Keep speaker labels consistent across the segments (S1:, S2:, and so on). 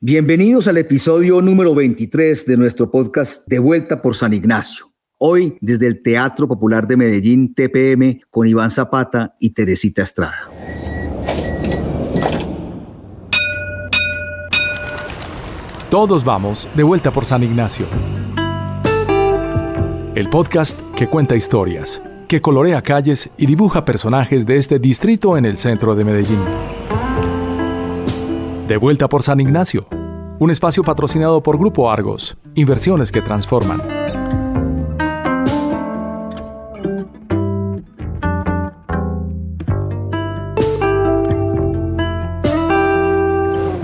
S1: Bienvenidos al episodio número 23 de nuestro podcast De vuelta por San Ignacio. Hoy desde el Teatro Popular de Medellín, TPM, con Iván Zapata y Teresita Estrada.
S2: Todos vamos de vuelta por San Ignacio. El podcast que cuenta historias, que colorea calles y dibuja personajes de este distrito en el centro de Medellín. De vuelta por San Ignacio, un espacio patrocinado por Grupo Argos, inversiones que transforman.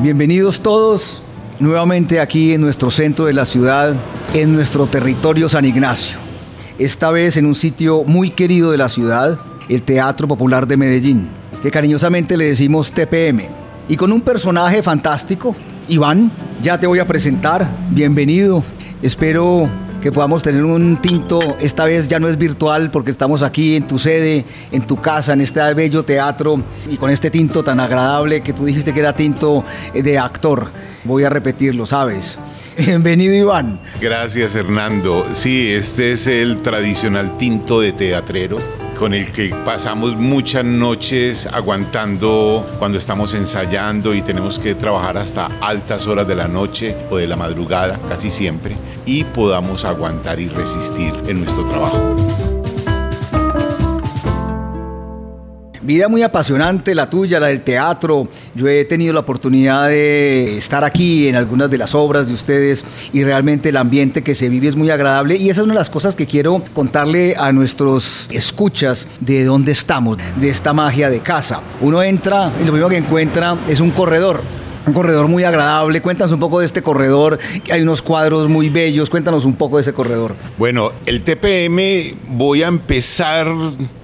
S1: Bienvenidos todos nuevamente aquí en nuestro centro de la ciudad, en nuestro territorio San Ignacio. Esta vez en un sitio muy querido de la ciudad, el Teatro Popular de Medellín, que cariñosamente le decimos TPM. Y con un personaje fantástico, Iván, ya te voy a presentar. Bienvenido. Espero que podamos tener un tinto, esta vez ya no es virtual porque estamos aquí en tu sede, en tu casa, en este bello teatro y con este tinto tan agradable que tú dijiste que era tinto de actor. Voy a repetirlo, ¿sabes? Bienvenido Iván.
S3: Gracias Hernando. Sí, este es el tradicional tinto de teatrero con el que pasamos muchas noches aguantando cuando estamos ensayando y tenemos que trabajar hasta altas horas de la noche o de la madrugada, casi siempre, y podamos aguantar y resistir en nuestro trabajo.
S1: Vida muy apasionante la tuya, la del teatro. Yo he tenido la oportunidad de estar aquí en algunas de las obras de ustedes y realmente el ambiente que se vive es muy agradable y esa es una de las cosas que quiero contarle a nuestros escuchas de dónde estamos, de esta magia de casa. Uno entra y lo primero que encuentra es un corredor un corredor muy agradable. Cuéntanos un poco de este corredor. Hay unos cuadros muy bellos. Cuéntanos un poco de ese corredor.
S3: Bueno, el TPM voy a empezar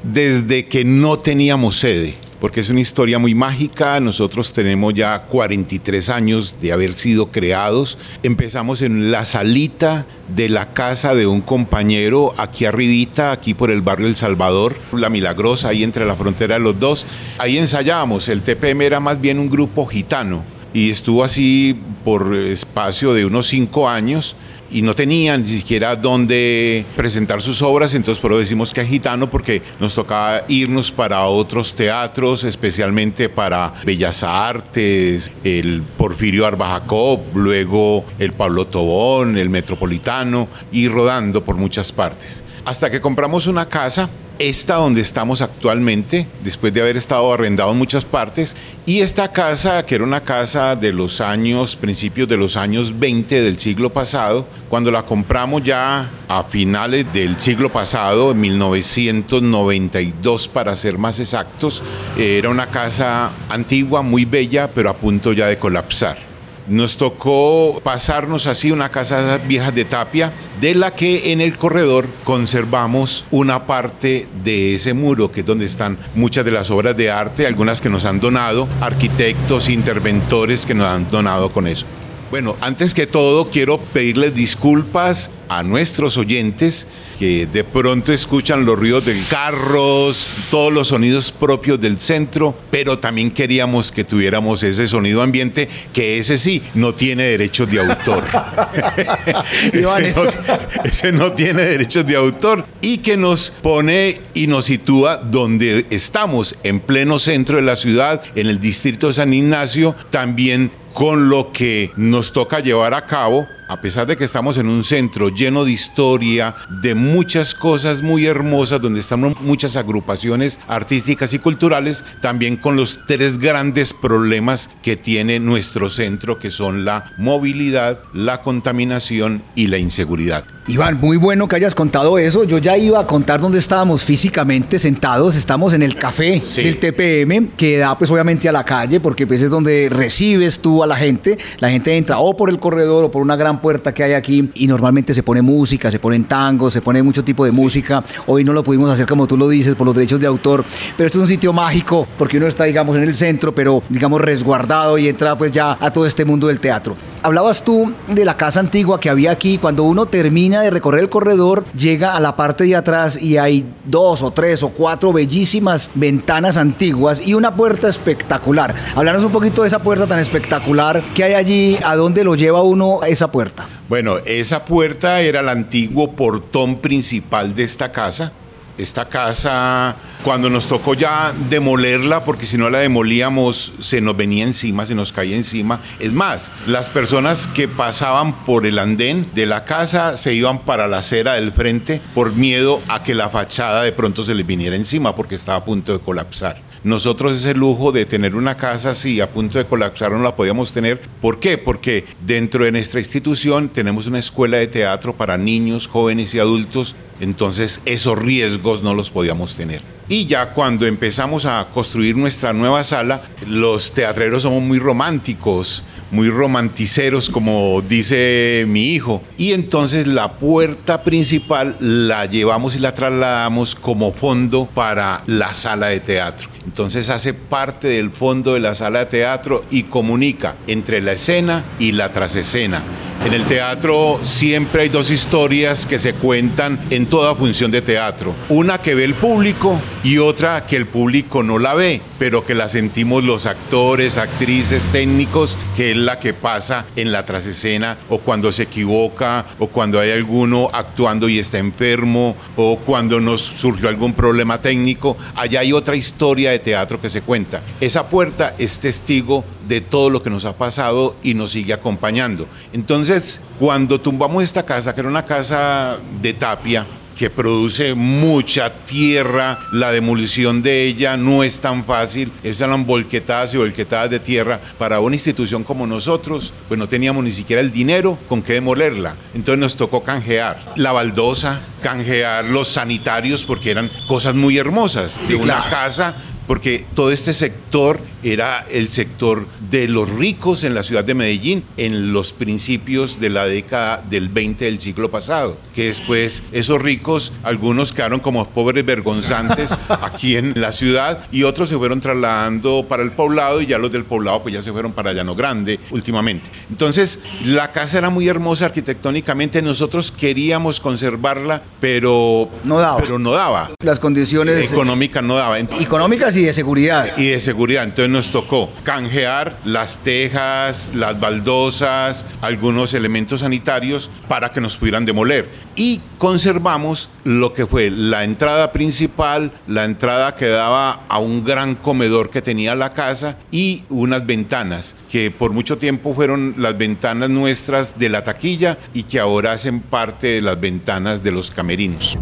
S3: desde que no teníamos sede porque es una historia muy mágica. Nosotros tenemos ya 43 años de haber sido creados. Empezamos en la salita de la casa de un compañero aquí arribita, aquí por el barrio El Salvador, La Milagrosa, ahí entre la frontera de los dos. Ahí ensayábamos. El TPM era más bien un grupo gitano y estuvo así por espacio de unos cinco años y no tenían ni siquiera dónde presentar sus obras, entonces por eso decimos que es gitano porque nos tocaba irnos para otros teatros, especialmente para Bellas Artes, el Porfirio Arbajacop, luego el Pablo Tobón, el Metropolitano, y rodando por muchas partes. Hasta que compramos una casa esta donde estamos actualmente, después de haber estado arrendado en muchas partes, y esta casa, que era una casa de los años, principios de los años 20 del siglo pasado, cuando la compramos ya a finales del siglo pasado, en 1992 para ser más exactos, era una casa antigua, muy bella, pero a punto ya de colapsar. Nos tocó pasarnos así una casa vieja de tapia, de la que en el corredor conservamos una parte de ese muro, que es donde están muchas de las obras de arte, algunas que nos han donado, arquitectos, interventores que nos han donado con eso. Bueno, antes que todo quiero pedirles disculpas a nuestros oyentes que de pronto escuchan los ruidos de carros, todos los sonidos propios del centro, pero también queríamos que tuviéramos ese sonido ambiente que ese sí no tiene derechos de autor. ese, no, ese no tiene derechos de autor y que nos pone y nos sitúa donde estamos, en pleno centro de la ciudad, en el distrito de San Ignacio, también con lo que nos toca llevar a cabo a pesar de que estamos en un centro lleno de historia, de muchas cosas muy hermosas, donde están muchas agrupaciones artísticas y culturales, también con los tres grandes problemas que tiene nuestro centro, que son la movilidad, la contaminación y la inseguridad.
S1: Iván, muy bueno que hayas contado eso. Yo ya iba a contar dónde estábamos físicamente sentados. Estamos en el café del TPM, que da pues obviamente a la calle, porque pues es donde recibes tú a la gente. La gente entra o por el corredor o por una gran puerta que hay aquí y normalmente se pone música, se ponen tangos, se pone mucho tipo de música. Hoy no lo pudimos hacer como tú lo dices por los derechos de autor, pero esto es un sitio mágico porque uno está digamos en el centro, pero digamos resguardado y entra pues ya a todo este mundo del teatro. Hablabas tú de la casa antigua que había aquí. Cuando uno termina de recorrer el corredor, llega a la parte de atrás y hay dos o tres o cuatro bellísimas ventanas antiguas y una puerta espectacular. Hablarnos un poquito de esa puerta tan espectacular que hay allí. ¿A dónde lo lleva uno esa puerta?
S3: Bueno, esa puerta era el antiguo portón principal de esta casa esta casa, cuando nos tocó ya demolerla, porque si no la demolíamos, se nos venía encima, se nos caía encima. Es más, las personas que pasaban por el andén de la casa se iban para la acera del frente por miedo a que la fachada de pronto se les viniera encima, porque estaba a punto de colapsar. Nosotros ese lujo de tener una casa así a punto de colapsar no la podíamos tener. ¿Por qué? Porque dentro de nuestra institución tenemos una escuela de teatro para niños, jóvenes y adultos entonces esos riesgos no los podíamos tener. Y ya cuando empezamos a construir nuestra nueva sala, los teatreros somos muy románticos, muy romanticeros, como dice mi hijo. Y entonces la puerta principal la llevamos y la trasladamos como fondo para la sala de teatro. Entonces hace parte del fondo de la sala de teatro y comunica entre la escena y la trasescena. En el teatro siempre hay dos historias que se cuentan en toda función de teatro. Una que ve el público y otra que el público no la ve, pero que la sentimos los actores, actrices, técnicos, que es la que pasa en la trasescena o cuando se equivoca o cuando hay alguno actuando y está enfermo o cuando nos surgió algún problema técnico. Allá hay otra historia de teatro que se cuenta. Esa puerta es testigo de todo lo que nos ha pasado y nos sigue acompañando. Entonces, cuando tumbamos esta casa, que era una casa de tapia, que produce mucha tierra, la demolición de ella no es tan fácil, eran volquetadas y volquetadas de tierra. Para una institución como nosotros, pues no teníamos ni siquiera el dinero con qué demolerla. Entonces nos tocó canjear la baldosa, canjear los sanitarios, porque eran cosas muy hermosas de una casa porque todo este sector era el sector de los ricos en la ciudad de Medellín en los principios de la década del 20 del siglo pasado, que después esos ricos, algunos quedaron como pobres vergonzantes aquí en la ciudad y otros se fueron trasladando para el poblado y ya los del poblado pues ya se fueron para Llano Grande últimamente. Entonces, la casa era muy hermosa arquitectónicamente, nosotros queríamos conservarla, pero
S1: no daba.
S3: Pero no daba.
S1: Las condiciones
S3: económicas no daban.
S1: Económicas y de seguridad.
S3: Y de seguridad. Entonces nos tocó canjear las tejas, las baldosas, algunos elementos sanitarios para que nos pudieran demoler. Y conservamos lo que fue la entrada principal, la entrada que daba a un gran comedor que tenía la casa y unas ventanas que por mucho tiempo fueron las ventanas nuestras de la taquilla y que ahora hacen parte de las ventanas de los camerinos.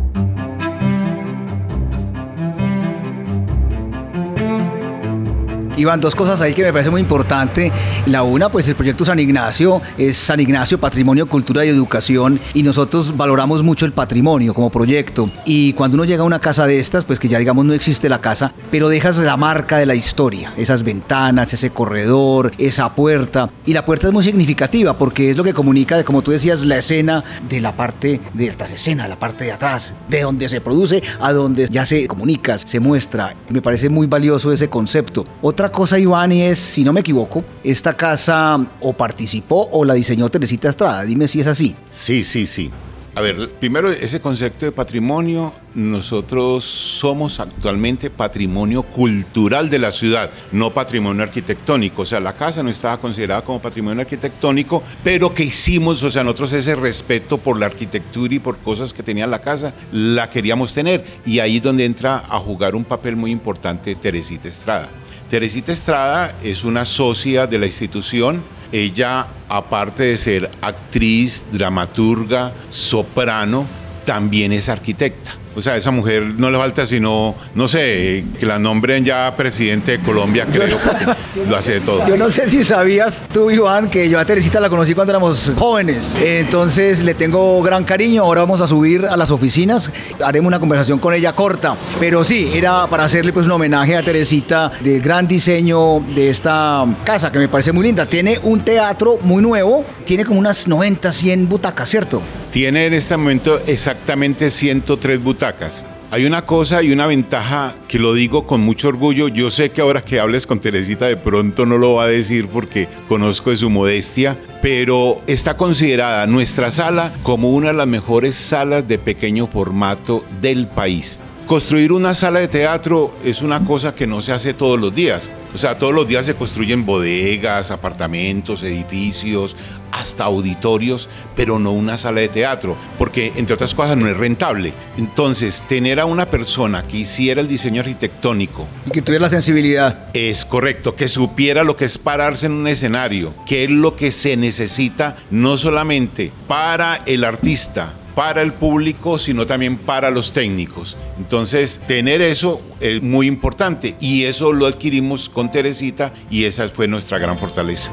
S1: Iván, dos cosas ahí que me parece muy importante. La una, pues el proyecto San Ignacio es San Ignacio Patrimonio, Cultura y Educación y nosotros valoramos mucho el patrimonio como proyecto. Y cuando uno llega a una casa de estas, pues que ya digamos no existe la casa, pero dejas la marca de la historia, esas ventanas, ese corredor, esa puerta. Y la puerta es muy significativa porque es lo que comunica, como tú decías, la escena de la parte de atrás escena, la parte de atrás, de donde se produce a donde ya se comunica, se muestra. Me parece muy valioso ese concepto. Otra cosa, Iván, y es, si no me equivoco, esta casa o participó o la diseñó Teresita Estrada. Dime si es así.
S3: Sí, sí, sí. A ver, primero ese concepto de patrimonio, nosotros somos actualmente patrimonio cultural de la ciudad, no patrimonio arquitectónico. O sea, la casa no estaba considerada como patrimonio arquitectónico, pero que hicimos, o sea, nosotros ese respeto por la arquitectura y por cosas que tenía la casa, la queríamos tener. Y ahí es donde entra a jugar un papel muy importante Teresita Estrada. Teresita Estrada es una socia de la institución. Ella, aparte de ser actriz, dramaturga, soprano, también es arquitecta. O sea, a esa mujer no le falta sino, no sé, que la nombren ya presidente de Colombia, creo, porque lo hace de todo.
S1: Yo no sé si sabías tú, Iván, que yo a Teresita la conocí cuando éramos jóvenes. Entonces le tengo gran cariño. Ahora vamos a subir a las oficinas. Haremos una conversación con ella corta. Pero sí, era para hacerle pues un homenaje a Teresita del gran diseño de esta casa, que me parece muy linda. Tiene un teatro muy nuevo. Tiene como unas 90, 100 butacas, ¿cierto?
S3: Tiene en este momento exactamente 103 butacas Hay una cosa y una ventaja que lo digo con mucho orgullo. Yo sé que ahora que hables con Teresita de pronto no lo va a decir porque conozco de su modestia, pero está considerada nuestra sala como una de las mejores salas de pequeño formato del país. Construir una sala de teatro es una cosa que no se hace todos los días. O sea, todos los días se construyen bodegas, apartamentos, edificios, hasta auditorios, pero no una sala de teatro, porque entre otras cosas no es rentable. Entonces, tener a una persona que hiciera el diseño arquitectónico.
S1: Y que tuviera la sensibilidad.
S3: Es correcto, que supiera lo que es pararse en un escenario, qué es lo que se necesita no solamente para el artista, para el público, sino también para los técnicos. Entonces, tener eso es muy importante y eso lo adquirimos con Teresita y esa fue nuestra gran fortaleza.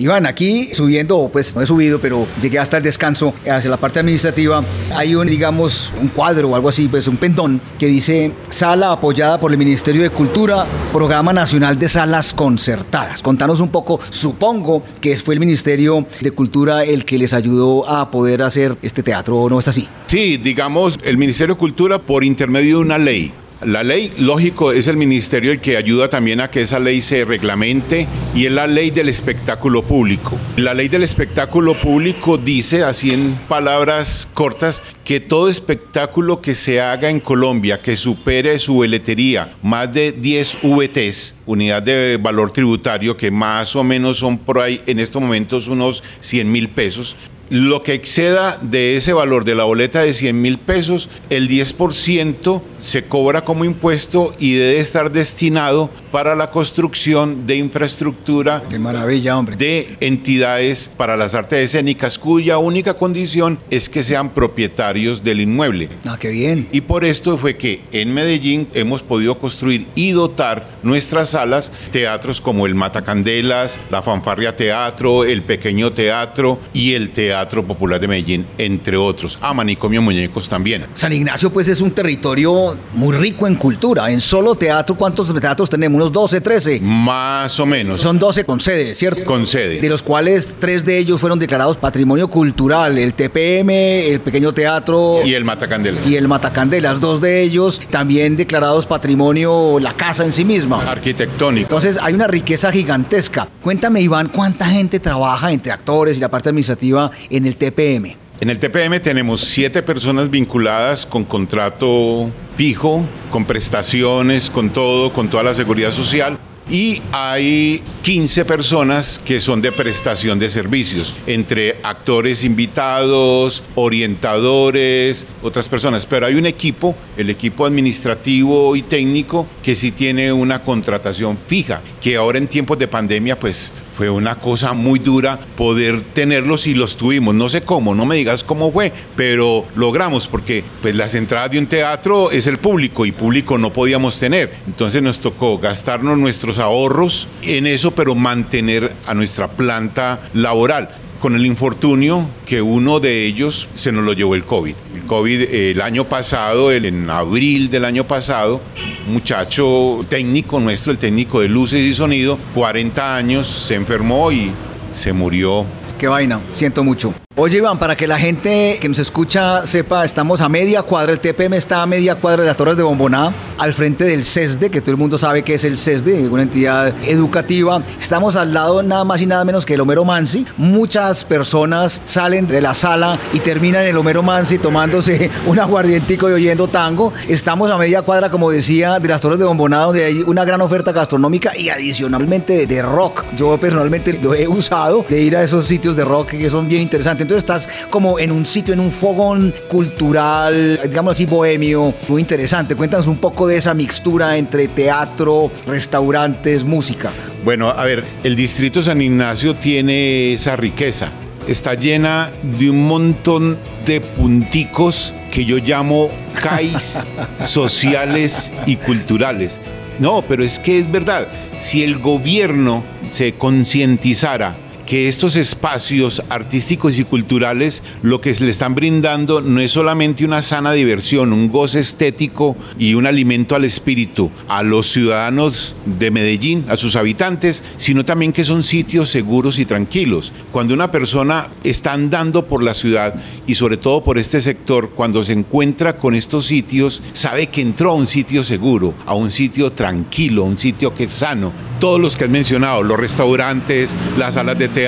S1: Iván, aquí subiendo, pues no he subido, pero llegué hasta el descanso, hacia la parte administrativa, hay un, digamos, un cuadro o algo así, pues un pendón, que dice sala apoyada por el Ministerio de Cultura, Programa Nacional de Salas Concertadas. Contanos un poco, supongo que fue el Ministerio de Cultura el que les ayudó a poder hacer este teatro, ¿o no es así?
S3: Sí, digamos, el Ministerio de Cultura por intermedio de una ley la ley, lógico, es el ministerio el que ayuda también a que esa ley se reglamente y es la ley del espectáculo público. La ley del espectáculo público dice, así en palabras cortas, que todo espectáculo que se haga en Colombia que supere su boletería más de 10 VTs, unidad de valor tributario, que más o menos son por ahí en estos momentos unos 100 mil pesos, lo que exceda de ese valor de la boleta de 100 mil pesos, el 10% se cobra como impuesto y debe estar destinado para la construcción de infraestructura
S1: Qué maravilla, hombre.
S3: de entidades para las artes escénicas cuya única condición es que sean propietarios del inmueble.
S1: Ah, qué bien.
S3: Y por esto fue que en Medellín hemos podido construir y dotar nuestras salas, teatros como el Matacandelas, la Fanfarria Teatro, el Pequeño Teatro y el Teatro Popular de Medellín, entre otros. Ah, Manicomio Muñecos también.
S1: San Ignacio pues es un territorio muy rico en cultura. En solo teatro, ¿cuántos teatros tenemos? Unos 12, 13.
S3: Más o menos.
S1: Son 12 con sede, ¿cierto?
S3: Con sede.
S1: De los cuales tres de ellos fueron declarados patrimonio cultural. El TPM, el Pequeño Teatro
S3: Y el Matacandelas.
S1: y el Matacandelas. Dos de ellos también declarados patrimonio la casa en sí misma.
S3: Arquitectónico.
S1: Entonces hay una riqueza gigantesca. Cuéntame, Iván, ¿cuánta gente trabaja entre actores y la parte administrativa en el TPM?
S3: En el TPM tenemos siete personas vinculadas con contrato fijo, con prestaciones, con todo, con toda la seguridad social. Y hay 15 personas que son de prestación de servicios, entre actores invitados, orientadores, otras personas. Pero hay un equipo, el equipo administrativo y técnico, que sí tiene una contratación fija, que ahora en tiempos de pandemia pues fue una cosa muy dura poder tenerlos y los tuvimos. No sé cómo, no me digas cómo fue, pero logramos porque pues las entradas de un teatro es el público y público no podíamos tener. Entonces nos tocó gastarnos nuestros ahorros en eso, pero mantener a nuestra planta laboral con el infortunio que uno de ellos se nos lo llevó el COVID. El COVID eh, el año pasado, el- en abril del año pasado, muchacho técnico nuestro, el técnico de luces y sonido, 40 años, se enfermó y se murió.
S1: Qué vaina, siento mucho. Oye, Iván, para que la gente que nos escucha sepa, estamos a media cuadra, el TPM está a media cuadra de las Torres de Bomboná, al frente del CESDE, que todo el mundo sabe que es el CESDE, una entidad educativa. Estamos al lado nada más y nada menos que el Homero Mansi. Muchas personas salen de la sala y terminan en el Homero Mansi tomándose un aguardientico y oyendo tango. Estamos a media cuadra, como decía, de las Torres de Bomboná, donde hay una gran oferta gastronómica y adicionalmente de, rock. Yo personalmente lo he usado, de ir a esos sitios de rock que son bien interesantes. Entonces estás como en un sitio, en un fogón cultural, digamos así, bohemio, muy interesante. Cuéntanos un poco de esa mixtura entre teatro, restaurantes, música.
S3: Bueno, a ver, el distrito San Ignacio tiene esa riqueza. Está llena de un montón de punticos que yo llamo CAIs sociales y culturales. No, pero es que es verdad. Si el gobierno se concientizara que estos espacios artísticos y culturales lo que le están brindando no es solamente una sana diversión, un goce estético y un alimento al espíritu, a los ciudadanos de Medellín, a sus habitantes, sino también que son sitios seguros y tranquilos. Cuando una persona está andando por la ciudad y sobre todo por este sector, cuando se encuentra con estos sitios, sabe que entró a un sitio seguro, a un sitio tranquilo, un sitio que es sano. Todos los que has mencionado, los restaurantes, las salas de teatro,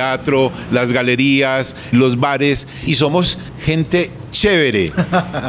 S3: las galerías, los bares, y somos gente chévere.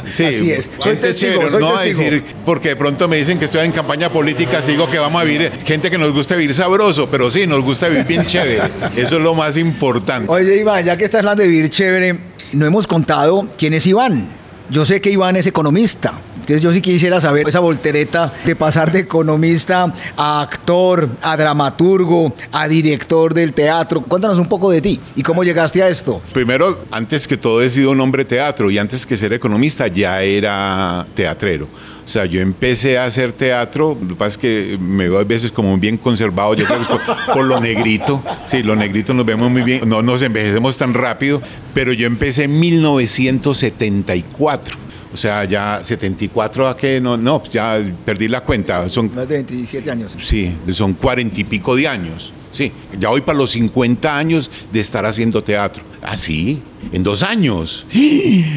S1: Sí, Así es.
S3: gente chévere. no a decir, porque de pronto me dicen que estoy en campaña política, sigo que vamos a vivir, gente que nos gusta vivir sabroso, pero sí, nos gusta vivir bien chévere. Eso es lo más importante.
S1: Oye, Iván, ya que estás hablando de vivir chévere, no hemos contado quién es Iván. Yo sé que Iván es economista. Entonces yo sí quisiera saber esa voltereta de pasar de economista a actor, a dramaturgo, a director del teatro. Cuéntanos un poco de ti y cómo llegaste a esto.
S3: Primero, antes que todo he sido un hombre teatro y antes que ser economista ya era teatrero. O sea, yo empecé a hacer teatro, lo que pasa es que me veo a veces como bien conservado, yo creo que es por, lo negrito. Sí, los negritos nos vemos muy bien, no nos envejecemos tan rápido, pero yo empecé en 1974. O sea, ya 74 a que no, no, ya perdí la cuenta. Son
S1: más de 27 años.
S3: Sí, son 40 y pico de años. Sí, ya voy para los 50 años de estar haciendo teatro. Así, ¿Ah, en dos años.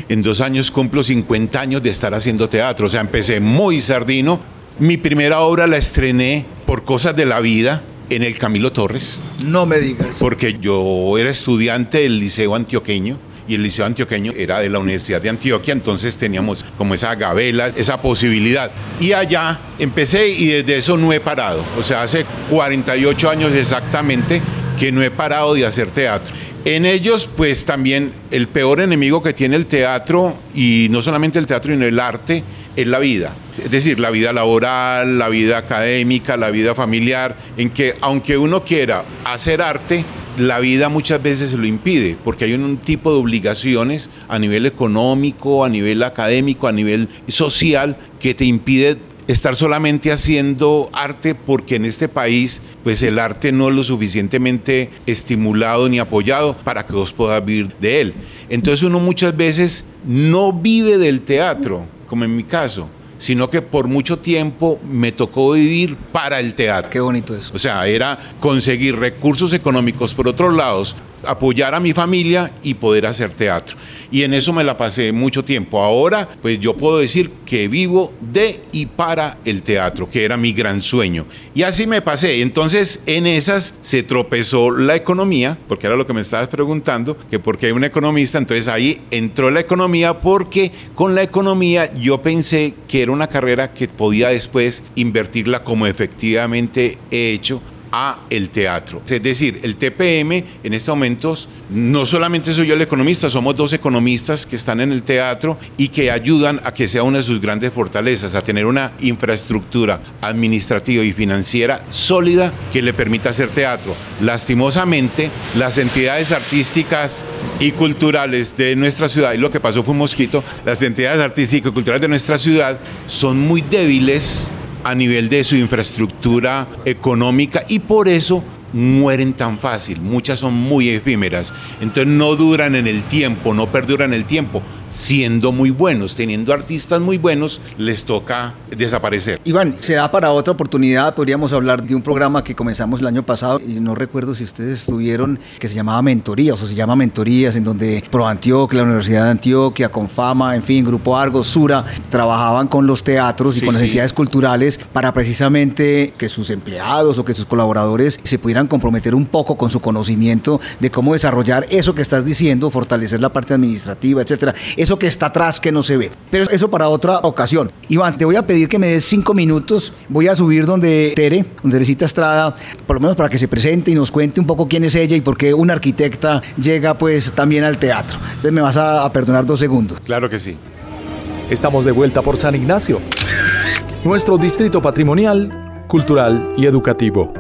S3: En dos años cumplo 50 años de estar haciendo teatro. O sea, empecé muy sardino. Mi primera obra la estrené por cosas de la vida en el Camilo Torres.
S1: No me digas.
S3: Porque yo era estudiante del Liceo Antioqueño y el Liceo Antioqueño era de la Universidad de Antioquia, entonces teníamos como esa gabela, esa posibilidad. Y allá empecé y desde eso no he parado. O sea, hace 48 años exactamente que no he parado de hacer teatro. En ellos, pues también el peor enemigo que tiene el teatro, y no solamente el teatro, sino el arte, es la vida. Es decir, la vida laboral, la vida académica, la vida familiar, en que aunque uno quiera hacer arte, la vida muchas veces se lo impide, porque hay un tipo de obligaciones a nivel económico, a nivel académico, a nivel social, que te impide estar solamente haciendo arte porque en este país pues el arte no es lo suficientemente estimulado ni apoyado para que vos puedas vivir de él. Entonces uno muchas veces no vive del teatro, como en mi caso sino que por mucho tiempo me tocó vivir para el teatro.
S1: Qué bonito eso.
S3: O sea, era conseguir recursos económicos por otros lados apoyar a mi familia y poder hacer teatro. Y en eso me la pasé mucho tiempo. Ahora, pues yo puedo decir que vivo de y para el teatro, que era mi gran sueño. Y así me pasé. Entonces, en esas se tropezó la economía, porque era lo que me estabas preguntando, que porque hay un economista, entonces ahí entró la economía porque con la economía yo pensé que era una carrera que podía después invertirla como efectivamente he hecho el teatro. Es decir, el TPM en estos momentos no solamente soy yo el economista, somos dos economistas que están en el teatro y que ayudan a que sea una de sus grandes fortalezas, a tener una infraestructura administrativa y financiera sólida que le permita hacer teatro. Lastimosamente, las entidades artísticas y culturales de nuestra ciudad, y lo que pasó fue un mosquito, las entidades artísticas y culturales de nuestra ciudad son muy débiles a nivel de su infraestructura económica y por eso mueren tan fácil, muchas son muy efímeras, entonces no duran en el tiempo, no perduran el tiempo, siendo muy buenos, teniendo artistas muy buenos, les toca desaparecer.
S1: Iván, será para otra oportunidad, podríamos hablar de un programa que comenzamos el año pasado y no recuerdo si ustedes estuvieron, que se llamaba Mentorías o se llama Mentorías, en donde Pro Antioquia, la Universidad de Antioquia, Confama, en fin, Grupo Argos, Sura, trabajaban con los teatros y con las entidades culturales para precisamente que sus empleados o que sus colaboradores se pudieran comprometer un poco con su conocimiento de cómo desarrollar eso que estás diciendo, fortalecer la parte administrativa, etcétera eso que está atrás que no se ve. Pero eso para otra ocasión. Iván, te voy a pedir que me des cinco minutos. Voy a subir donde Tere, donde Teresita Estrada, por lo menos para que se presente y nos cuente un poco quién es ella y por qué una arquitecta llega pues también al teatro. Entonces me vas a, a perdonar dos segundos.
S3: Claro que sí.
S2: Estamos de vuelta por San Ignacio, nuestro distrito patrimonial, cultural y educativo.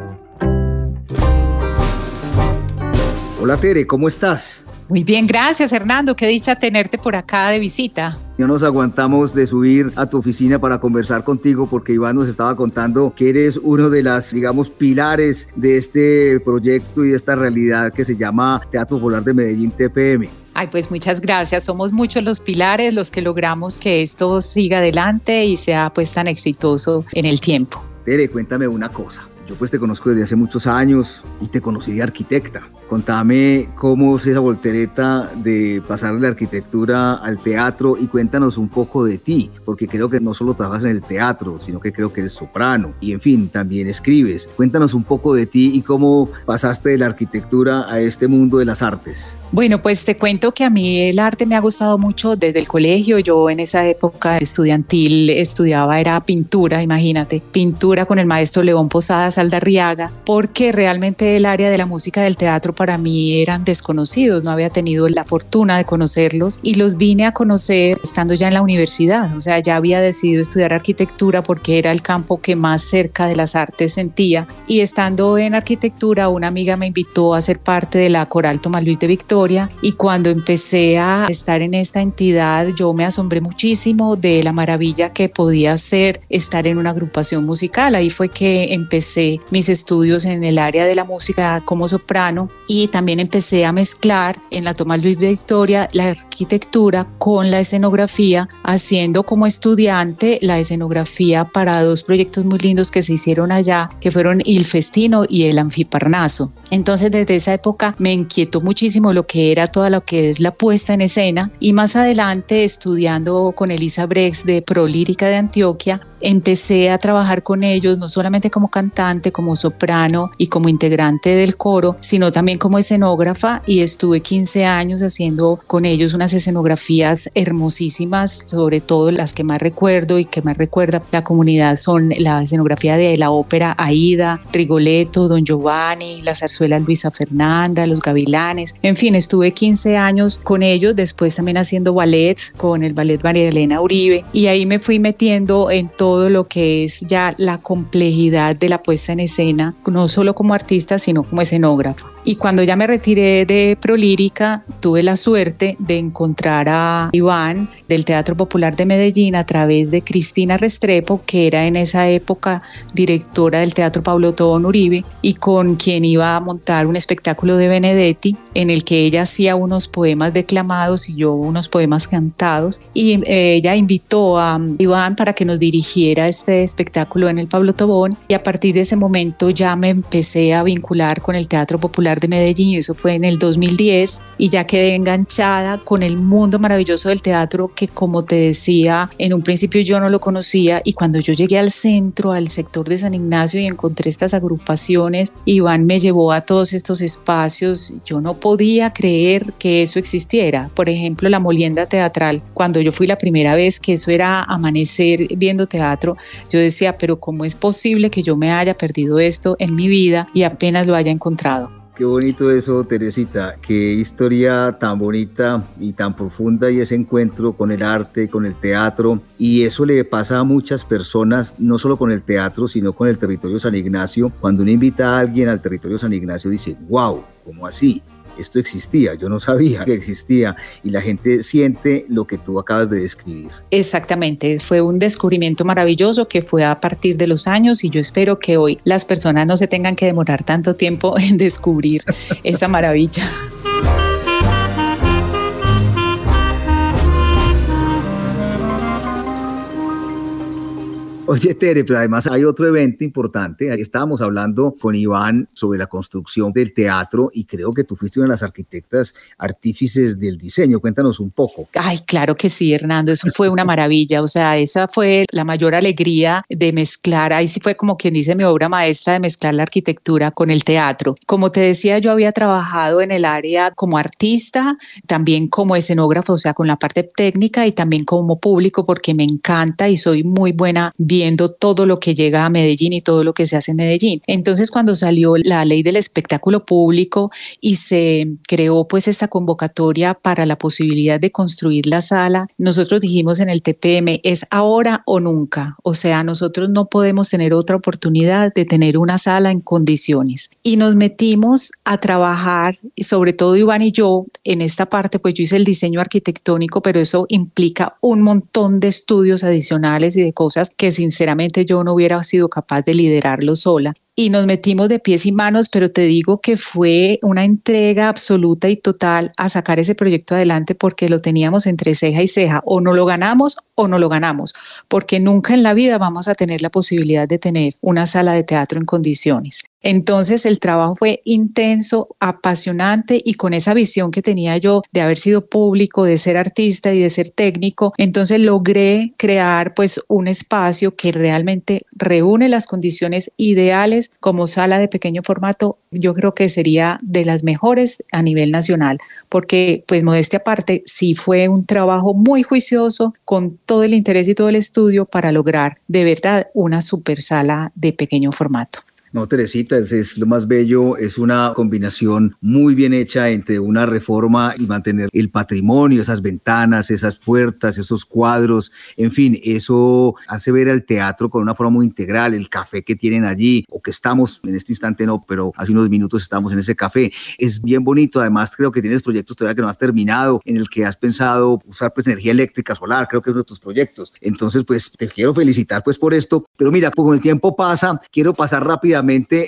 S1: Hola Tere, ¿cómo estás?
S4: Muy bien, gracias Hernando. Qué dicha tenerte por acá de visita.
S1: No nos aguantamos de subir a tu oficina para conversar contigo porque Iván nos estaba contando que eres uno de las, digamos, pilares de este proyecto y de esta realidad que se llama Teatro Popular de Medellín TPM.
S4: Ay, pues muchas gracias. Somos muchos los pilares los que logramos que esto siga adelante y sea pues tan exitoso en el tiempo.
S1: Tere, cuéntame una cosa. Yo pues te conozco desde hace muchos años y te conocí de arquitecta. Contame cómo es esa voltereta de pasar de la arquitectura al teatro y cuéntanos un poco de ti, porque creo que no solo trabajas en el teatro, sino que creo que eres soprano y en fin, también escribes. Cuéntanos un poco de ti y cómo pasaste de la arquitectura a este mundo de las artes.
S4: Bueno, pues te cuento que a mí el arte me ha gustado mucho desde el colegio. Yo en esa época estudiantil estudiaba era pintura, imagínate, pintura con el maestro León Posadas Aldarriaga, porque realmente el área de la música del teatro para mí eran desconocidos, no había tenido la fortuna de conocerlos y los vine a conocer estando ya en la universidad, o sea, ya había decidido estudiar arquitectura porque era el campo que más cerca de las artes sentía. Y estando en arquitectura una amiga me invitó a ser parte de la coral Tomás Luis de Victoria. Y cuando empecé a estar en esta entidad yo me asombré muchísimo de la maravilla que podía ser estar en una agrupación musical. Ahí fue que empecé mis estudios en el área de la música como soprano y también empecé a mezclar en la Tomás Luis Victoria la arquitectura con la escenografía, haciendo como estudiante la escenografía para dos proyectos muy lindos que se hicieron allá, que fueron Il Festino y El Anfiparnaso. Entonces desde esa época me inquietó muchísimo lo que era toda lo que es la puesta en escena y más adelante estudiando con Elisa Brex de Prolírica de Antioquia, empecé a trabajar con ellos no solamente como cantante, como soprano y como integrante del coro, sino también como escenógrafa y estuve 15 años haciendo con ellos unas escenografías hermosísimas, sobre todo las que más recuerdo y que más recuerda la comunidad son la escenografía de la ópera Aida, Rigoletto, Don Giovanni, la zarzuela Luisa Fernanda, Los Gavilanes, en fin, estuve 15 años con ellos, después también haciendo ballet con el ballet María Elena Uribe y ahí me fui metiendo en todo lo que es ya la complejidad de la puesta en escena, no solo como artista, sino como escenógrafa. Y cuando ya me retiré de Prolírica, tuve la suerte de encontrar a Iván del Teatro Popular de Medellín a través de Cristina Restrepo, que era en esa época directora del Teatro Pablo Tobón Uribe y con quien iba a montar un espectáculo de Benedetti en el que ella hacía unos poemas declamados y yo unos poemas cantados. Y eh, ella invitó a Iván para que nos dirigiera este espectáculo en el Pablo Tobón. Y a partir de ese momento ya me empecé a vincular con el Teatro Popular de Medellín, eso fue en el 2010, y ya quedé enganchada con el mundo maravilloso del teatro que como te decía, en un principio yo no lo conocía. Y cuando yo llegué al centro, al sector de San Ignacio y encontré estas agrupaciones, Iván me llevó a todos estos espacios, yo no podía creer que eso existiera. Por ejemplo, la molienda teatral, cuando yo fui la primera vez que eso era amanecer viendo teatro, yo decía, pero ¿cómo es posible que yo me haya perdido esto en mi vida y apenas lo haya encontrado?
S1: Qué bonito eso, Teresita. Qué historia tan bonita y tan profunda y ese encuentro con el arte, con el teatro. Y eso le pasa a muchas personas, no solo con el teatro, sino con el territorio San Ignacio. Cuando uno invita a alguien al territorio San Ignacio, dice, wow, ¿cómo así? Esto existía, yo no sabía que existía y la gente siente lo que tú acabas de describir.
S4: Exactamente, fue un descubrimiento maravilloso que fue a partir de los años y yo espero que hoy las personas no se tengan que demorar tanto tiempo en descubrir esa maravilla.
S1: Oye, Tere, pero además hay otro evento importante. Estábamos hablando con Iván sobre la construcción del teatro y creo que tú fuiste una de las arquitectas artífices del diseño. Cuéntanos un poco.
S4: Ay, claro que sí, Hernando. Eso fue una maravilla. O sea, esa fue la mayor alegría de mezclar. Ahí sí fue como quien dice mi obra maestra de mezclar la arquitectura con el teatro. Como te decía, yo había trabajado en el área como artista, también como escenógrafo, o sea, con la parte técnica y también como público porque me encanta y soy muy buena viendo todo lo que llega a Medellín y todo lo que se hace en Medellín. Entonces, cuando salió la ley del espectáculo público y se creó pues esta convocatoria para la posibilidad de construir la sala, nosotros dijimos en el TPM, es ahora o nunca. O sea, nosotros no podemos tener otra oportunidad de tener una sala en condiciones. Y nos metimos a trabajar, sobre todo Iván y yo, en esta parte, pues yo hice el diseño arquitectónico, pero eso implica un montón de estudios adicionales y de cosas que sinceramente yo no hubiera sido capaz de liderarlo sola y nos metimos de pies y manos, pero te digo que fue una entrega absoluta y total a sacar ese proyecto adelante porque lo teníamos entre ceja y ceja, o no lo ganamos o no lo ganamos, porque nunca en la vida vamos a tener la posibilidad de tener una sala de teatro en condiciones. Entonces el trabajo fue intenso, apasionante y con esa visión que tenía yo de haber sido público, de ser artista y de ser técnico, entonces logré crear pues un espacio que realmente reúne las condiciones ideales como sala de pequeño formato. Yo creo que sería de las mejores a nivel nacional, porque pues modestia aparte, sí fue un trabajo muy juicioso con todo el interés y todo el estudio para lograr de verdad una super sala de pequeño formato.
S1: No, Teresita, es, lo más bello, es una combinación muy bien hecha entre una reforma y mantener el patrimonio, esas ventanas, esas puertas, esos cuadros, en fin, eso hace ver al teatro con una forma muy integral, el café que tienen allí, o que estamos, en este instante no, pero hace unos minutos estamos en ese café, es bien bonito, además creo que tienes proyectos todavía que no has terminado, en el que has pensado usar pues energía eléctrica solar, creo que es uno de tus proyectos, entonces pues te quiero felicitar pues por esto, pero mira, como el tiempo pasa, quiero pasar rápidamente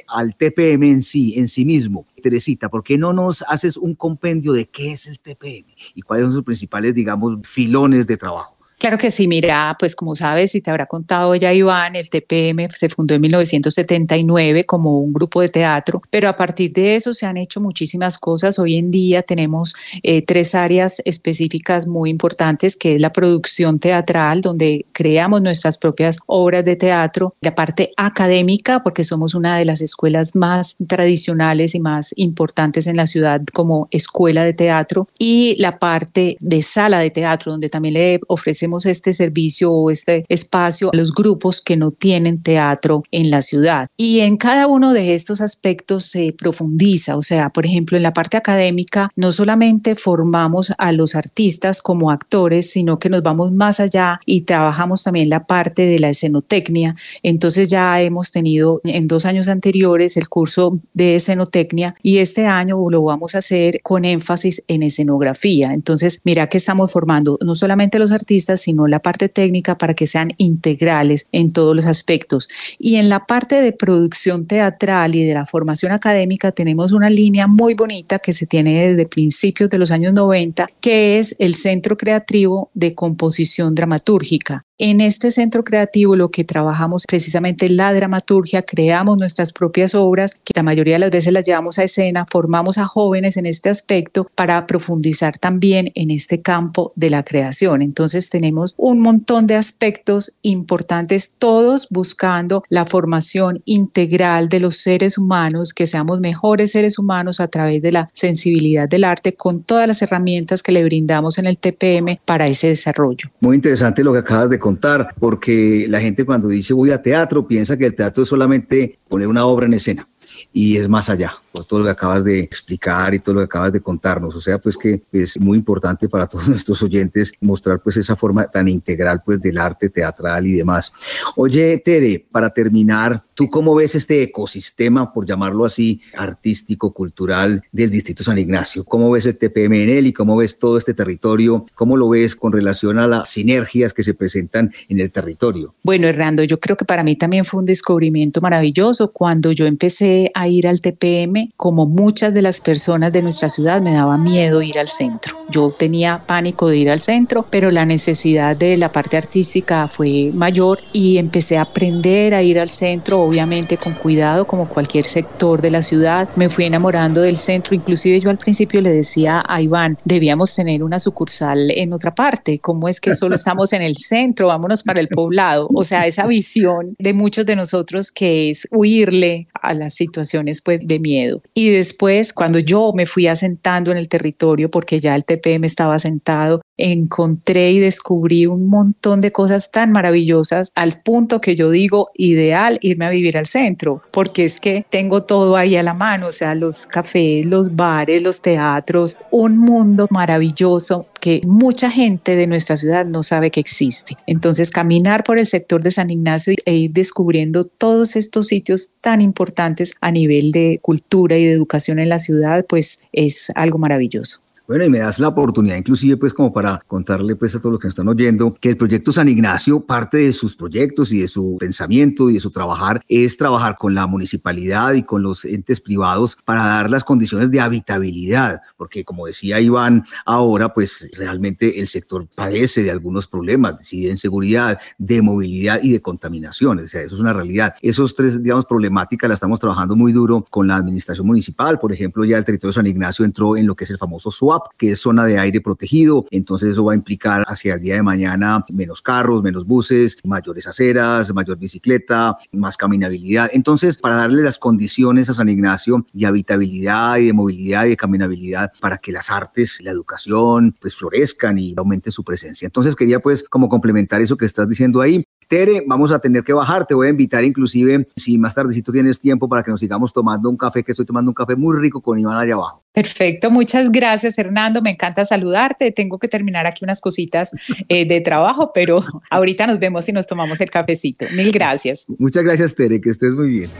S1: al TPM en sí, en sí mismo. Teresita, ¿por qué no nos haces un compendio de qué es el TPM y cuáles son sus principales, digamos, filones de trabajo?
S4: Claro que sí, mira, pues como sabes y te habrá contado ya Iván, el TPM se fundó en 1979 como un grupo de teatro, pero a partir de eso se han hecho muchísimas cosas. Hoy en día tenemos eh, tres áreas específicas muy importantes, que es la producción teatral, donde creamos nuestras propias obras de teatro, la parte académica, porque somos una de las escuelas más tradicionales y más importantes en la ciudad como escuela de teatro, y la parte de sala de teatro, donde también le ofrecemos este servicio o este espacio a los grupos que no tienen teatro en la ciudad. Y en cada uno de estos aspectos se profundiza, o sea, por ejemplo, en la parte académica no solamente formamos a los artistas como actores, sino que nos vamos más allá y trabajamos también la parte de la escenotecnia. Entonces ya hemos tenido en dos años anteriores el curso de escenotecnia y este año lo vamos a hacer con énfasis en escenografía. Entonces, mira que estamos formando no solamente los artistas, sino la parte técnica para que sean integrales en todos los aspectos. Y en la parte de producción teatral y de la formación académica tenemos una línea muy bonita que se tiene desde principios de los años 90, que es el Centro Creativo de Composición Dramatúrgica. En este centro creativo lo que trabajamos precisamente la dramaturgia, creamos nuestras propias obras, que la mayoría de las veces las llevamos a escena, formamos a jóvenes en este aspecto para profundizar también en este campo de la creación. Entonces tenemos un montón de aspectos importantes, todos buscando la formación integral de los seres humanos, que seamos mejores seres humanos a través de la sensibilidad del arte con todas las herramientas que le brindamos en el TPM para ese desarrollo.
S1: Muy interesante lo que acabas de contar, porque la gente cuando dice voy a teatro piensa que el teatro es solamente poner una obra en escena y es más allá, por todo lo que acabas de explicar y todo lo que acabas de contarnos. O sea, pues que es muy importante para todos nuestros oyentes mostrar pues esa forma tan integral pues del arte teatral y demás. Oye, Tere, para terminar, ¿tú cómo ves este ecosistema, por llamarlo así, artístico, cultural del Distrito San Ignacio? ¿Cómo ves el TPM en él y cómo ves todo este territorio? ¿Cómo lo ves con relación a las sinergias que se presentan en el territorio?
S4: Bueno, Hernando, yo creo que para mí también fue un descubrimiento maravilloso cuando yo empecé a ir al TPM, como muchas de las personas de nuestra ciudad, me daba miedo ir al centro. Yo tenía pánico de ir al centro, pero la necesidad de la parte artística fue mayor y empecé a aprender a ir al centro, obviamente con cuidado, como cualquier sector de la ciudad. Me fui enamorando del centro, inclusive yo al principio le decía a Iván, debíamos tener una sucursal en otra parte, ¿cómo es que solo estamos en el centro? Vámonos para el poblado. O sea, esa visión de muchos de nosotros que es huirle a la situación pues de miedo. Y después, cuando yo me fui asentando en el territorio, porque ya el TPM estaba asentado, encontré y descubrí un montón de cosas tan maravillosas al punto que yo digo ideal irme a vivir al centro, porque es que tengo todo ahí a la mano, o sea, los cafés, los bares, los teatros, un mundo maravilloso que mucha gente de nuestra ciudad no sabe que existe. Entonces, caminar por el sector de San Ignacio e ir descubriendo todos estos sitios tan importantes a nivel de cultura y de educación en la ciudad, pues es algo maravilloso.
S1: Bueno, y me das la oportunidad inclusive pues como para contarle pues a todos los que nos están oyendo que el proyecto San Ignacio, parte de sus proyectos y de su pensamiento y de su trabajar es trabajar con la municipalidad y con los entes privados para dar las condiciones de habitabilidad, porque como decía Iván ahora pues realmente el sector padece de algunos problemas, de inseguridad, de movilidad y de contaminación, o sea, eso es una realidad. Esos tres, digamos, problemáticas las estamos trabajando muy duro con la administración municipal, por ejemplo, ya el territorio de San Ignacio entró en lo que es el famoso SWAP, que es zona de aire protegido. Entonces eso va a implicar hacia el día de mañana menos carros, menos buses, mayores aceras, mayor bicicleta, más caminabilidad. Entonces, para darle las condiciones a San Ignacio de habitabilidad y de movilidad y de caminabilidad para que las artes, la educación, pues florezcan y aumente su presencia. Entonces quería pues como complementar eso que estás diciendo ahí. Tere, vamos a tener que bajar. Te voy a invitar inclusive, si más tardecito tienes tiempo, para que nos sigamos tomando un café, que estoy tomando un café muy rico con Iván allá abajo.
S4: Perfecto, muchas gracias Hernando, me encanta saludarte. Tengo que terminar aquí unas cositas eh, de trabajo, pero ahorita nos vemos y nos tomamos el cafecito. Mil gracias.
S1: Muchas gracias Tere, que estés muy bien.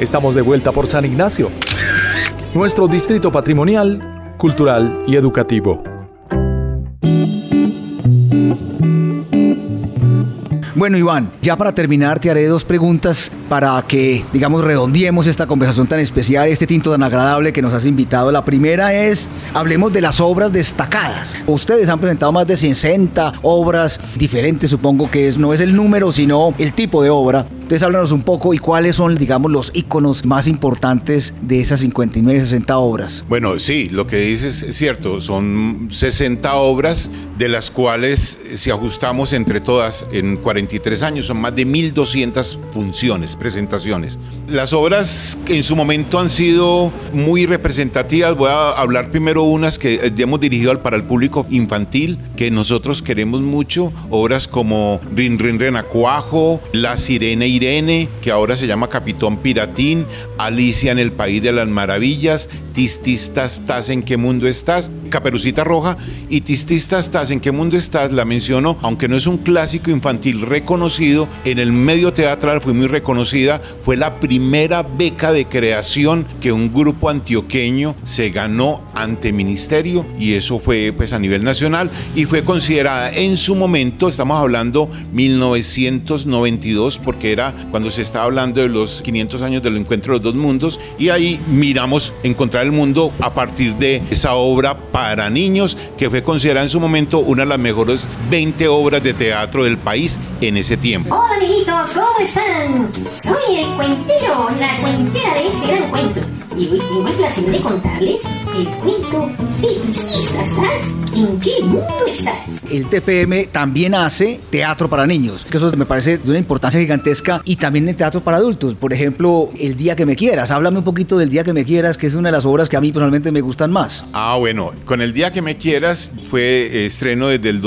S2: Estamos de vuelta por San Ignacio, nuestro distrito patrimonial, cultural y educativo.
S1: Bueno, Iván, ya para terminar te haré dos preguntas para que, digamos, redondiemos esta conversación tan especial, este tinto tan agradable que nos has invitado. La primera es, hablemos de las obras destacadas. Ustedes han presentado más de 60 obras diferentes, supongo que es, no es el número, sino el tipo de obra. Entonces háblanos un poco y cuáles son, digamos, los iconos más importantes de esas 59, 60 obras.
S3: Bueno, sí, lo que dices es cierto, son 60 obras de las cuales si ajustamos entre todas en 43 años son más de 1.200 funciones presentaciones. Las obras que en su momento han sido muy representativas, voy a hablar primero unas que eh, hemos dirigido para el público infantil, que nosotros queremos mucho, obras como Rin Rin Renacuajo, La Sirena Irene, que ahora se llama Capitón Piratín, Alicia en el País de las Maravillas, Tististas estás en qué mundo estás, Caperucita Roja y Tististas estás en qué mundo estás, la menciono, aunque no es un clásico infantil reconocido, en el medio teatral fue muy reconocido fue la primera beca de creación que un grupo antioqueño se ganó ante ministerio y eso fue pues a nivel nacional y fue considerada en su momento, estamos hablando 1992 porque era cuando se estaba hablando de los 500 años del encuentro de los dos mundos y ahí miramos encontrar el mundo a partir de esa obra para niños que fue considerada en su momento una de las mejores 20 obras de teatro del país en ese tiempo.
S5: Hola amiguitos, ¿cómo están? Soy el cuentero, la cuentera de este gran cuento. Y hoy tengo el placer de contarles el cuento de estás. ¿En qué mundo estás?
S1: El TPM también hace teatro para niños, que eso me parece de una importancia gigantesca, y también en teatro para adultos. Por ejemplo, El Día que me quieras. Háblame un poquito del Día que me quieras, que es una de las obras que a mí personalmente me gustan más.
S3: Ah, bueno, con El Día que me quieras fue estreno desde el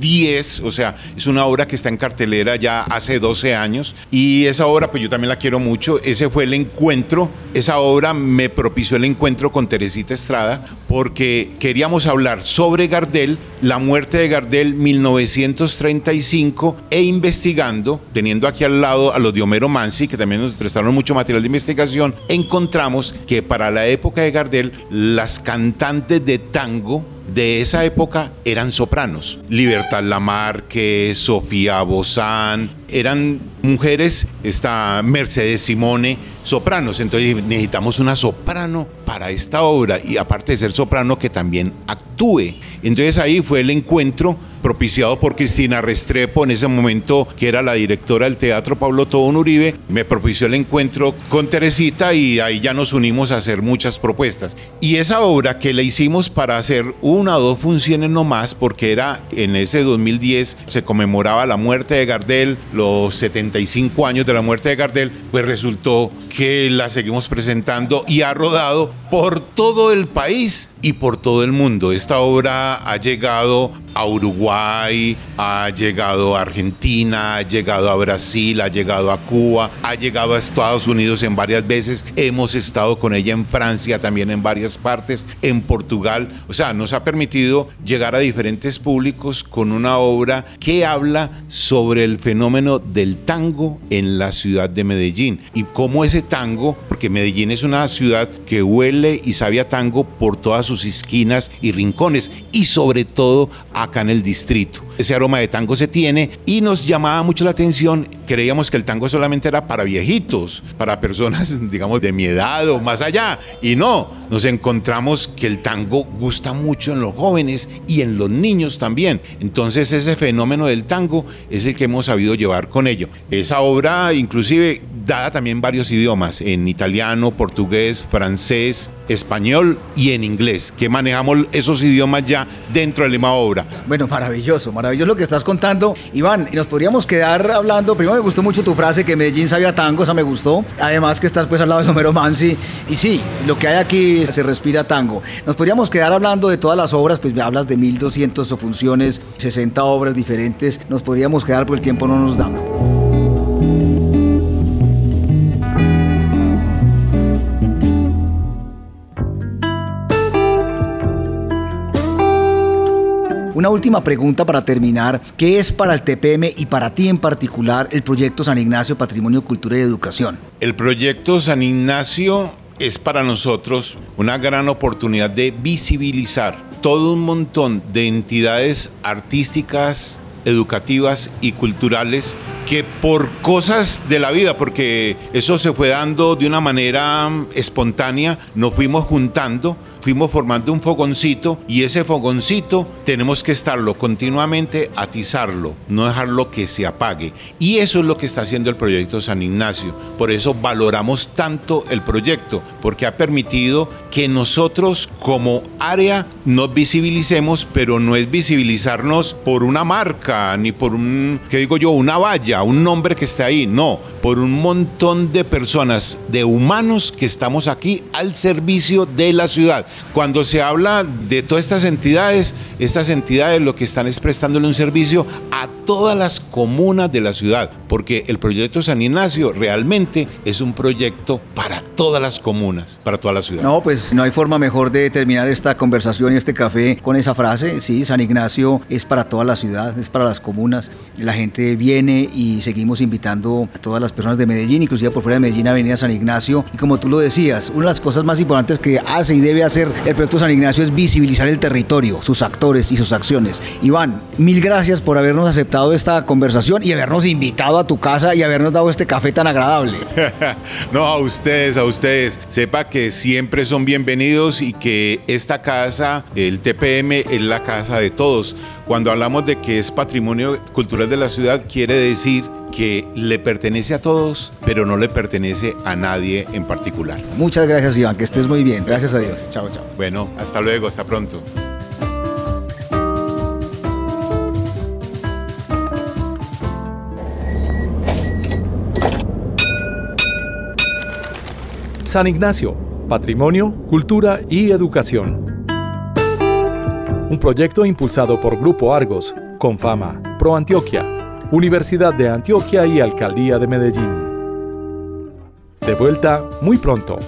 S3: 2010, o sea, es una obra que está en cartelera ya hace 12 años, y esa obra pues yo también la quiero mucho. Ese fue el encuentro, esa obra me propició el encuentro con Teresita Estrada porque queríamos hablar sobre Gardel, la muerte de Gardel 1935 e investigando, teniendo aquí al lado a los de Homero que también nos prestaron mucho material de investigación, encontramos que para la época de Gardel las cantantes de tango de esa época eran sopranos. Libertad Lamarque, Sofía Bozán, eran mujeres, esta Mercedes Simone, sopranos. Entonces necesitamos una soprano para esta obra y aparte de ser soprano que también actúe. Entonces ahí fue el encuentro propiciado por Cristina Restrepo en ese momento que era la directora del teatro Pablo Tobón Uribe, me propició el encuentro con Teresita y ahí ya nos unimos a hacer muchas propuestas. Y esa obra que le hicimos para hacer una o dos funciones nomás porque era en ese 2010 se conmemoraba la muerte de Gardel, los 75 años de la muerte de Gardel, pues resultó que la seguimos presentando y ha rodado por todo el país y por todo el mundo. Esta obra ha llegado a Uruguay, ha llegado a Argentina, ha llegado a Brasil, ha llegado a Cuba, ha llegado a Estados Unidos en varias veces. Hemos estado con ella en Francia, también en varias partes, en Portugal. O sea, nos ha permitido llegar a diferentes públicos con una obra que habla sobre el fenómeno del tango en la ciudad de Medellín y cómo ese tango, porque Medellín es una ciudad que huele y sabe a tango por todas sus esquinas y rincones y sobre todo acá en el distrito. Ese aroma de tango se tiene y nos llamaba mucho la atención. Creíamos que el tango solamente era para viejitos, para personas, digamos, de mi edad o más allá. Y no, nos encontramos que el tango gusta mucho en los jóvenes y en los niños también. Entonces ese fenómeno del tango es el que hemos sabido llevar con ello. Esa obra inclusive dada también varios idiomas, en italiano, portugués, francés, español y en inglés, que manejamos esos idiomas ya dentro de la obra.
S1: Bueno, maravilloso, maravilloso lo que estás contando. Iván, y nos podríamos quedar hablando, primero me gustó mucho tu frase que Medellín sabía tango, esa me gustó, además que estás pues al lado de Homero Mansi, y sí, lo que hay aquí se respira tango. Nos podríamos quedar hablando de todas las obras, pues me hablas de 1200 funciones, 60 obras diferentes, nos podríamos quedar porque el tiempo no nos da. Una última pregunta para terminar. ¿Qué es para el TPM y para ti en particular el proyecto San Ignacio Patrimonio, Cultura y Educación?
S3: El proyecto San Ignacio es para nosotros una gran oportunidad de visibilizar todo un montón de entidades artísticas, educativas y culturales que por cosas de la vida, porque eso se fue dando de una manera espontánea, nos fuimos juntando fuimos formando un fogoncito y ese fogoncito tenemos que estarlo continuamente, atizarlo, no dejarlo que se apague. Y eso es lo que está haciendo el proyecto San Ignacio. Por eso valoramos tanto el proyecto, porque ha permitido que nosotros como área nos visibilicemos, pero no es visibilizarnos por una marca, ni por un, ¿qué digo yo?, una valla, un nombre que esté ahí, no, por un montón de personas, de humanos que estamos aquí al servicio de la ciudad. Cuando se habla de todas estas entidades, estas entidades lo que están es prestándole un servicio a todas las comunas de la ciudad, porque el proyecto San Ignacio realmente es un proyecto para todas las comunas, para toda la ciudad.
S1: No, pues no hay forma mejor de terminar esta conversación y este café con esa frase. Sí, San Ignacio es para toda la ciudad, es para las comunas. La gente viene y seguimos invitando a todas las personas de Medellín, inclusive por fuera de Medellín, a venir a San Ignacio. Y como tú lo decías, una de las cosas más importantes que hace y debe hacer el proyecto San Ignacio es visibilizar el territorio, sus actores y sus acciones. Iván, mil gracias por habernos aceptado esta conversación y habernos invitado a tu casa y habernos dado este café tan agradable.
S3: no, a ustedes, a ustedes. Sepa que siempre son bienvenidos y que esta casa, el TPM, es la casa de todos. Cuando hablamos de que es patrimonio cultural de la ciudad, quiere decir que le pertenece a todos, pero no le pertenece a nadie en particular.
S1: Muchas gracias, Iván, que estés muy bien. Gracias a Dios. Chao, chao.
S3: Bueno, hasta luego, hasta pronto.
S2: San Ignacio, Patrimonio, Cultura y Educación. Un proyecto impulsado por Grupo Argos, con fama, Pro Antioquia, Universidad de Antioquia y Alcaldía de Medellín. De vuelta muy pronto.